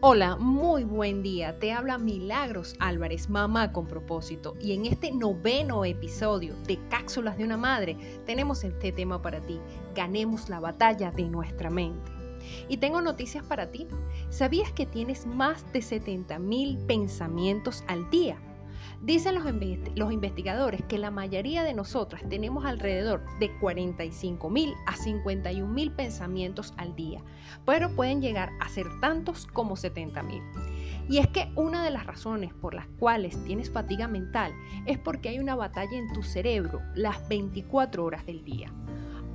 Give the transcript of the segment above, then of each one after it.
Hola, muy buen día. Te habla Milagros Álvarez, mamá con propósito. Y en este noveno episodio de Cápsulas de una Madre tenemos este tema para ti. Ganemos la batalla de nuestra mente. Y tengo noticias para ti. ¿Sabías que tienes más de 70 mil pensamientos al día? Dicen los, investigadores que la mayoría de nosotras tenemos alrededor de 45 mil a 51 mil pensamientos al día, pero pueden llegar a ser tantos como 70 mil. Y es que una de las razones por las cuales tienes fatiga mental es porque hay una batalla en tu cerebro las 24 horas del día.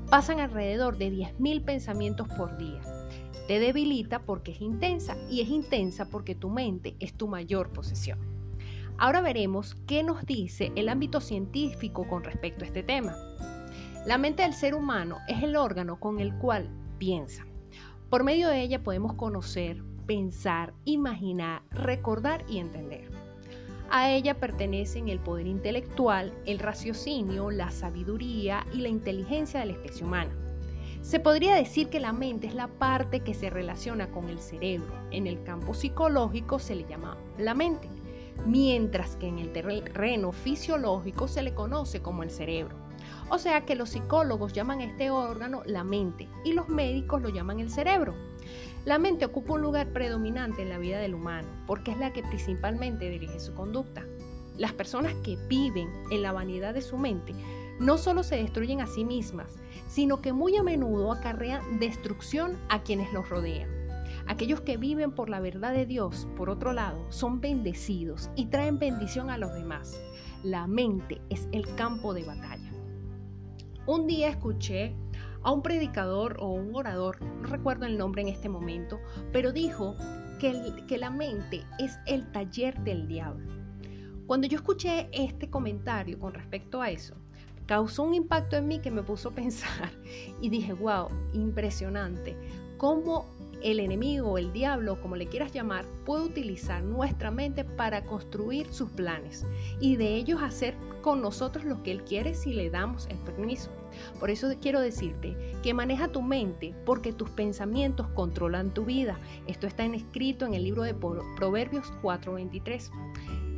Pasan alrededor de 10.000 pensamientos por día. Te debilita porque es intensa y es intensa porque tu mente es tu mayor posesión. Ahora veremos qué nos dice el ámbito científico con respecto a este tema. La mente del ser humano es el órgano con el cual piensa. Por medio de ella podemos conocer, pensar, imaginar, recordar y entender. A ella pertenecen el poder intelectual, el raciocinio, la sabiduría y la inteligencia de la especie humana. Se podría decir que la mente es la parte que se relaciona con el cerebro. En el campo psicológico se le llama la mente mientras que en el terreno fisiológico se le conoce como el cerebro. O sea que los psicólogos llaman a este órgano la mente y los médicos lo llaman el cerebro. La mente ocupa un lugar predominante en la vida del humano porque es la que principalmente dirige su conducta. Las personas que viven en la vanidad de su mente no solo se destruyen a sí mismas, sino que muy a menudo acarrean destrucción a quienes los rodean. Aquellos que viven por la verdad de Dios, por otro lado, son bendecidos y traen bendición a los demás. La mente es el campo de batalla. Un día escuché a un predicador o un orador, no recuerdo el nombre en este momento, pero dijo que, la mente es el taller del diablo. Cuando yo escuché este comentario con respecto a eso, causó un impacto en mí que me puso a pensar y dije, wow, impresionante, cómo el enemigo, el diablo, como le quieras llamar, puede utilizar nuestra mente para construir sus planes y de ellos hacer con nosotros lo que él quiere si le damos el permiso. Por eso quiero decirte que maneja tu mente porque tus pensamientos controlan tu vida. Esto está escrito en el libro de Proverbios 4:23.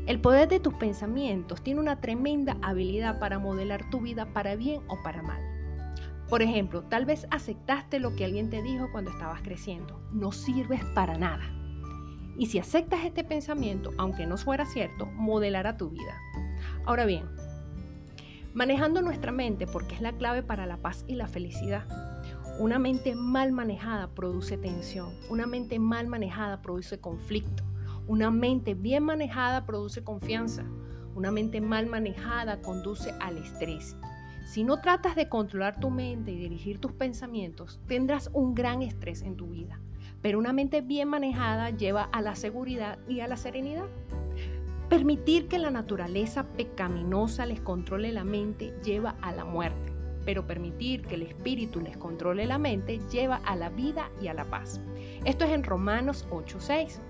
El poder de tus pensamientos tiene una tremenda habilidad para modelar tu vida para bien o para mal. Por ejemplo, tal vez aceptaste lo que alguien te dijo cuando estabas creciendo. No sirves para nada. Y si aceptas este pensamiento, aunque no fuera cierto, modelará tu vida. Ahora bien, manejando nuestra mente porque es la clave para la paz y la felicidad. Una mente mal manejada produce tensión. Una mente mal manejada produce conflicto. Una mente bien manejada produce confianza. Una mente mal manejada conduce al estrés. Si no tratas de controlar tu mente y dirigir tus pensamientos, tendrás un gran estrés en tu vida. Pero una mente bien manejada lleva a la seguridad y a la serenidad. Permitir que la naturaleza pecaminosa les controle la mente lleva a la muerte, pero permitir que el espíritu les controle la mente lleva a la vida y a la paz. Esto es en Romanos 8:6.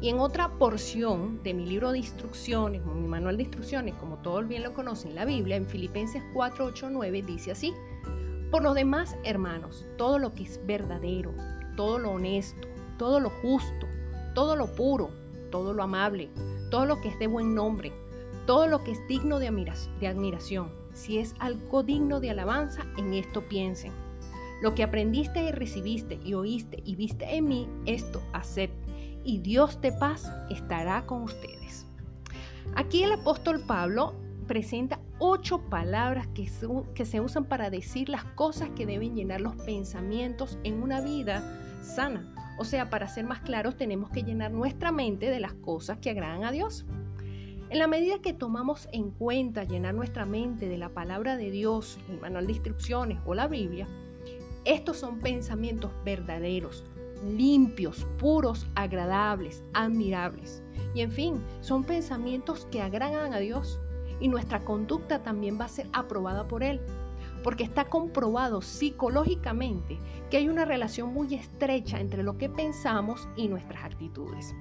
Y en otra porción de mi libro de instrucciones, mi manual de instrucciones, como todos bien lo conocen, la Biblia, en Filipenses 4, 8, 9, dice así, por los demás, hermanos, todo lo que es verdadero, todo lo honesto, todo lo justo, todo lo puro, todo lo amable, todo lo que es de buen nombre, todo lo que es digno de, admiración, si es algo digno de alabanza, en esto piensen. Lo que aprendiste y recibiste y oíste y viste en mí, esto acepten y Dios de paz estará con ustedes. Aquí el apóstol Pablo presenta ocho palabras que, que se usan para decir las cosas que deben llenar los pensamientos en una vida sana. O sea, para ser más claros, tenemos que llenar nuestra mente de las cosas que agradan a Dios. En la medida que tomamos en cuenta llenar nuestra mente de la palabra de Dios, el manual de instrucciones o la Biblia, estos son pensamientos verdaderos, limpios, puros, agradables, admirables. Y en fin, son pensamientos que agradan a Dios y nuestra conducta también va a ser aprobada por Él, porque está comprobado psicológicamente que hay una relación muy estrecha entre lo que pensamos y nuestras actitudes.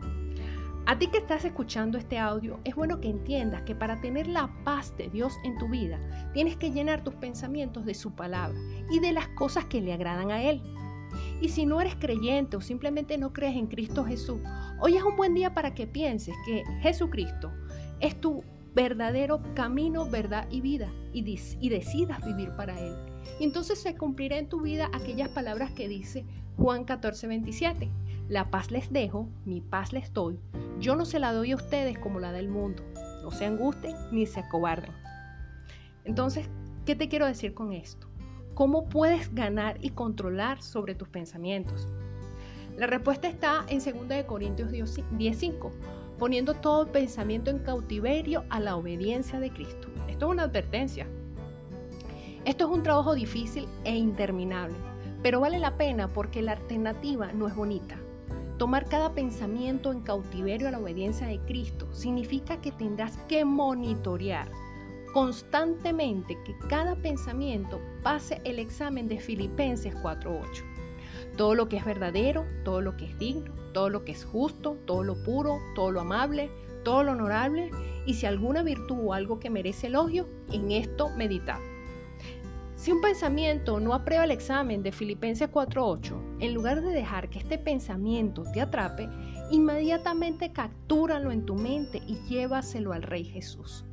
A ti que estás escuchando este audio, es bueno que entiendas que para tener la paz de Dios en tu vida, tienes que llenar tus pensamientos de su palabra y de las cosas que le agradan a Él. Y si no eres creyente o simplemente no crees en Cristo Jesús, hoy es un buen día para que pienses que Jesucristo es tu verdadero camino, verdad y vida y, y decidas vivir para Él. Y entonces se cumplirá en tu vida aquellas palabras que dice Juan 14, 27. La paz les dejo, mi paz les doy. Yo no se la doy a ustedes como la del mundo. No se angusten ni se acobarden. Entonces, ¿qué te quiero decir con esto? ¿Cómo puedes ganar y controlar sobre tus pensamientos? La respuesta está en 2 Corintios 10:5, poniendo todo pensamiento en cautiverio a la obediencia de Cristo. Esto es una advertencia. Esto es un trabajo difícil e interminable, pero vale la pena porque la alternativa no es bonita. Tomar cada pensamiento en cautiverio a la obediencia de Cristo significa que tendrás que monitorear constantemente que cada pensamiento pase el examen de Filipenses 4.8. Todo lo que es verdadero, todo lo que es digno, todo lo que es justo, todo lo puro, todo lo amable, todo lo honorable, y si alguna virtud o algo que merece elogio, en esto meditad. Si un pensamiento no aprueba el examen de Filipenses 4.8, en lugar de dejar que este pensamiento te atrape, inmediatamente captúralo en tu mente y llévaselo al Rey Jesús.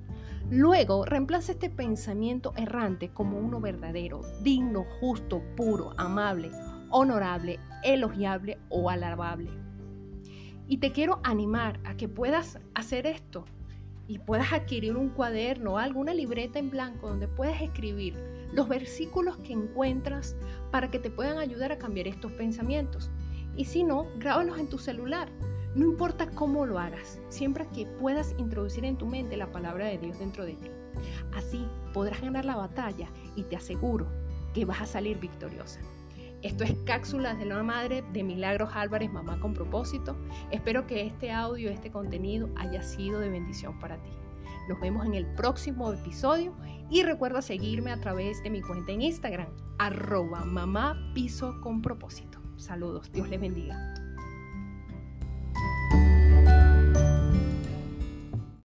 Luego, reemplaza este pensamiento errante como uno verdadero, digno, justo, puro, amable, honorable, elogiable o alabable. Y te quiero animar a que puedas hacer esto y puedas adquirir un cuaderno o alguna libreta en blanco donde puedas escribir los versículos que encuentras para que te puedan ayudar a cambiar estos pensamientos. Y si no, grábalos en tu celular no importa cómo lo hagas, siempre que puedas introducir en tu mente la palabra de Dios dentro de ti. Así podrás ganar la batalla y te aseguro que vas a salir victoriosa. Esto es Cápsulas de la Madre de Milagros Álvarez, Mamá con propósito. Espero que este audio, este contenido haya sido de bendición para ti. Nos vemos en el próximo episodio y recuerda seguirme a través de mi cuenta en Instagram, arroba mamá piso con propósito. Saludos, Dios les bendiga.